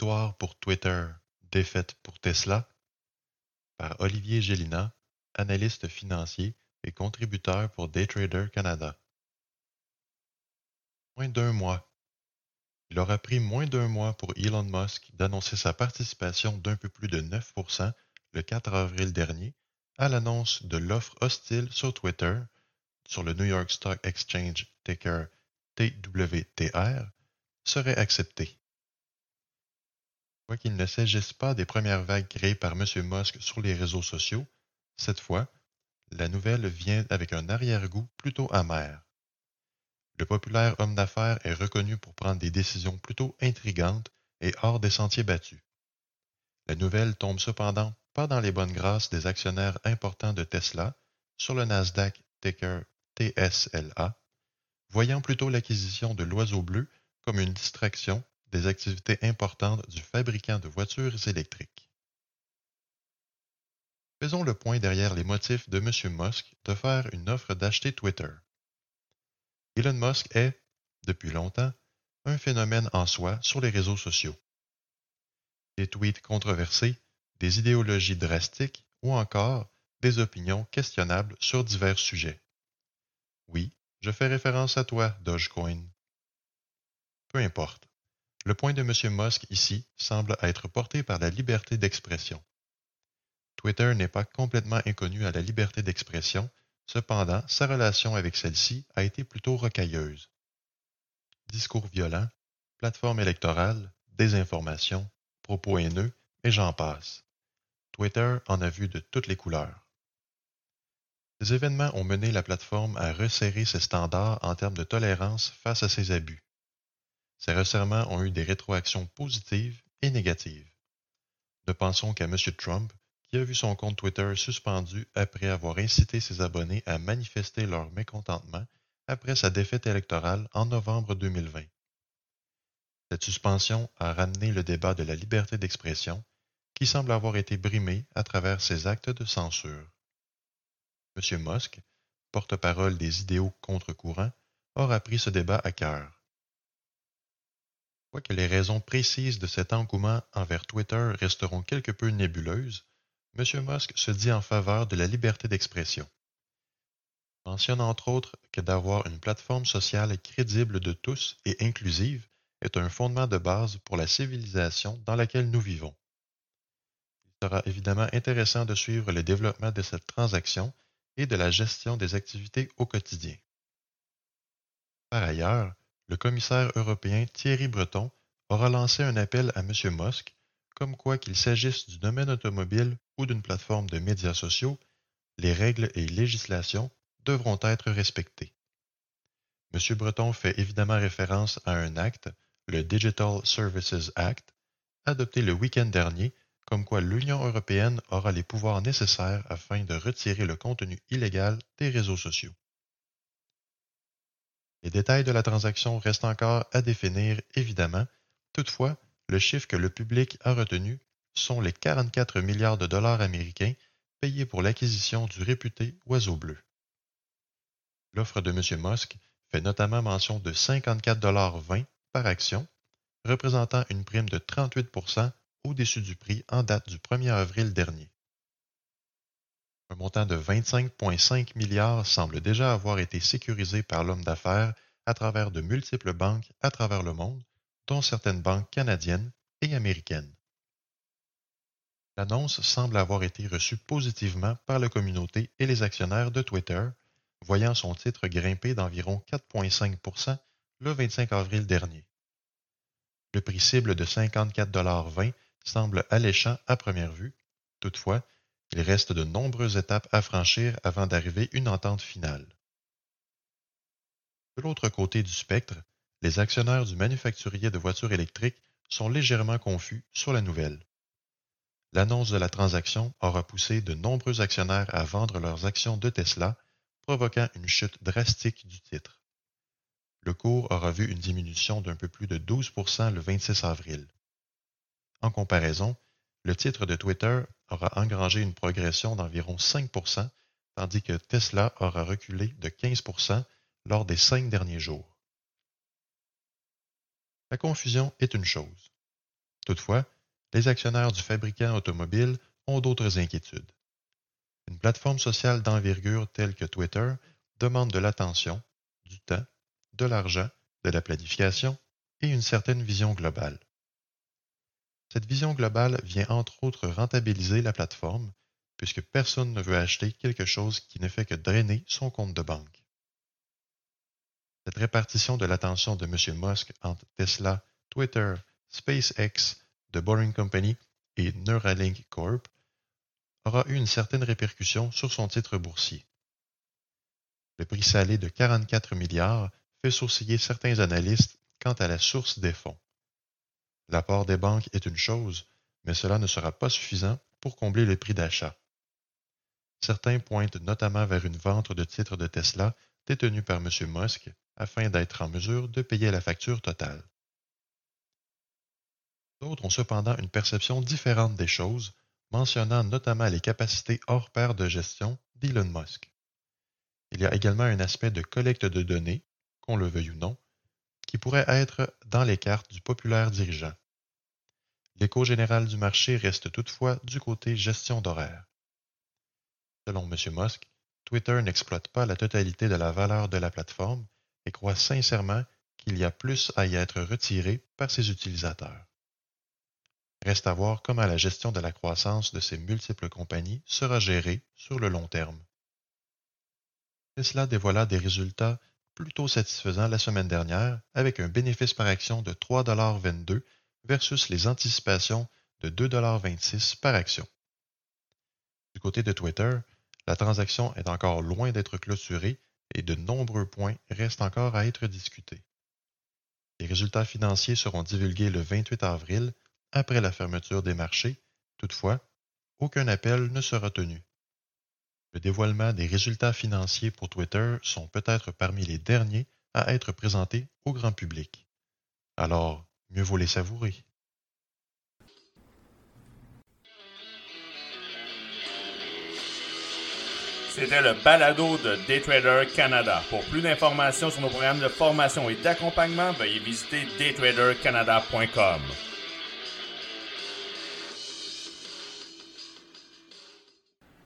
Pour Twitter, défaite pour Tesla par Olivier Gélina, analyste financier et contributeur pour Daytrader Canada. Moins d'un mois. Il aura pris moins d'un mois pour Elon Musk d'annoncer sa participation d'un peu plus de 9% le 4 avril dernier à l'annonce de l'offre hostile sur Twitter sur le New York Stock Exchange ticker TWTR serait acceptée. Quoiqu'il ne s'agisse pas des premières vagues créées par M. Musk sur les réseaux sociaux, cette fois, la nouvelle vient avec un arrière-goût plutôt amer. Le populaire homme d'affaires est reconnu pour prendre des décisions plutôt intrigantes et hors des sentiers battus. La nouvelle tombe cependant pas dans les bonnes grâces des actionnaires importants de Tesla sur le Nasdaq ticker TSLA, voyant plutôt l'acquisition de l'oiseau bleu comme une distraction des activités importantes du fabricant de voitures électriques. Faisons le point derrière les motifs de M. Musk de faire une offre d'acheter Twitter. Elon Musk est, depuis longtemps, un phénomène en soi sur les réseaux sociaux. Des tweets controversés, des idéologies drastiques ou encore des opinions questionnables sur divers sujets. Oui, je fais référence à toi, Dogecoin. Peu importe. Le point de M. Musk ici semble être porté par la liberté d'expression. Twitter n'est pas complètement inconnu à la liberté d'expression, cependant sa relation avec celle-ci a été plutôt rocailleuse. Discours violents, plateforme électorale, désinformation, propos haineux, et j'en passe. Twitter en a vu de toutes les couleurs. Ces événements ont mené la plateforme à resserrer ses standards en termes de tolérance face à ces abus. Ces resserrements ont eu des rétroactions positives et négatives. Ne pensons qu'à M. Trump, qui a vu son compte Twitter suspendu après avoir incité ses abonnés à manifester leur mécontentement après sa défaite électorale en novembre 2020. Cette suspension a ramené le débat de la liberté d'expression, qui semble avoir été brimé à travers ses actes de censure. M. Musk, porte-parole des idéaux contre-courants, aura pris ce débat à cœur. Quoique les raisons précises de cet engouement envers Twitter resteront quelque peu nébuleuses, M. Musk se dit en faveur de la liberté d'expression. Mentionne entre autres que d'avoir une plateforme sociale crédible de tous et inclusive est un fondement de base pour la civilisation dans laquelle nous vivons. Il sera évidemment intéressant de suivre le développement de cette transaction et de la gestion des activités au quotidien. Par ailleurs, le commissaire européen Thierry Breton aura lancé un appel à M. Musk, comme quoi qu'il s'agisse du domaine automobile ou d'une plateforme de médias sociaux, les règles et législations devront être respectées. M. Breton fait évidemment référence à un acte, le Digital Services Act, adopté le week-end dernier, comme quoi l'Union européenne aura les pouvoirs nécessaires afin de retirer le contenu illégal des réseaux sociaux. Les détails de la transaction restent encore à définir, évidemment. Toutefois, le chiffre que le public a retenu sont les 44 milliards de dollars américains payés pour l'acquisition du réputé Oiseau bleu. L'offre de M. Musk fait notamment mention de 54,20 par action, représentant une prime de 38% au-dessus du prix en date du 1er avril dernier. Un montant de 25,5 milliards semble déjà avoir été sécurisé par l'homme d'affaires à travers de multiples banques à travers le monde, dont certaines banques canadiennes et américaines. L'annonce semble avoir été reçue positivement par la communauté et les actionnaires de Twitter, voyant son titre grimper d'environ 4,5% le 25 avril dernier. Le prix cible de 54,20 semble alléchant à première vue, toutefois, il reste de nombreuses étapes à franchir avant d'arriver une entente finale. De l'autre côté du spectre, les actionnaires du manufacturier de voitures électriques sont légèrement confus sur la nouvelle. L'annonce de la transaction aura poussé de nombreux actionnaires à vendre leurs actions de Tesla, provoquant une chute drastique du titre. Le cours aura vu une diminution d'un peu plus de 12% le 26 avril. En comparaison, le titre de Twitter aura engrangé une progression d'environ 5% tandis que Tesla aura reculé de 15% lors des cinq derniers jours. La confusion est une chose. Toutefois, les actionnaires du fabricant automobile ont d'autres inquiétudes. Une plateforme sociale d'envergure telle que Twitter demande de l'attention, du temps, de l'argent, de la planification et une certaine vision globale. Cette vision globale vient entre autres rentabiliser la plateforme, puisque personne ne veut acheter quelque chose qui ne fait que drainer son compte de banque. Cette répartition de l'attention de M. Musk entre Tesla, Twitter, SpaceX, The Boring Company et Neuralink Corp aura eu une certaine répercussion sur son titre boursier. Le prix salé de 44 milliards fait sourciller certains analystes quant à la source des fonds. L'apport des banques est une chose, mais cela ne sera pas suffisant pour combler le prix d'achat. Certains pointent notamment vers une vente de titres de Tesla détenus par M. Musk afin d'être en mesure de payer la facture totale. D'autres ont cependant une perception différente des choses, mentionnant notamment les capacités hors pair de gestion d'Elon Musk. Il y a également un aspect de collecte de données, qu'on le veuille ou non, qui pourrait être dans les cartes du populaire dirigeant. L'écho général du marché reste toutefois du côté gestion d'horaire. Selon M. Musk, Twitter n'exploite pas la totalité de la valeur de la plateforme et croit sincèrement qu'il y a plus à y être retiré par ses utilisateurs. Reste à voir comment la gestion de la croissance de ces multiples compagnies sera gérée sur le long terme. Tesla dévoila des résultats plutôt satisfaisant la semaine dernière avec un bénéfice par action de 3,22 versus les anticipations de 2,26 par action. Du côté de Twitter, la transaction est encore loin d'être clôturée et de nombreux points restent encore à être discutés. Les résultats financiers seront divulgués le 28 avril après la fermeture des marchés. Toutefois, aucun appel ne sera tenu. Le dévoilement des résultats financiers pour Twitter sont peut-être parmi les derniers à être présentés au grand public. Alors, mieux vaut les savourer. C'était le balado de Daytrader Canada. Pour plus d'informations sur nos programmes de formation et d'accompagnement, veuillez visiter daytradercanada.com.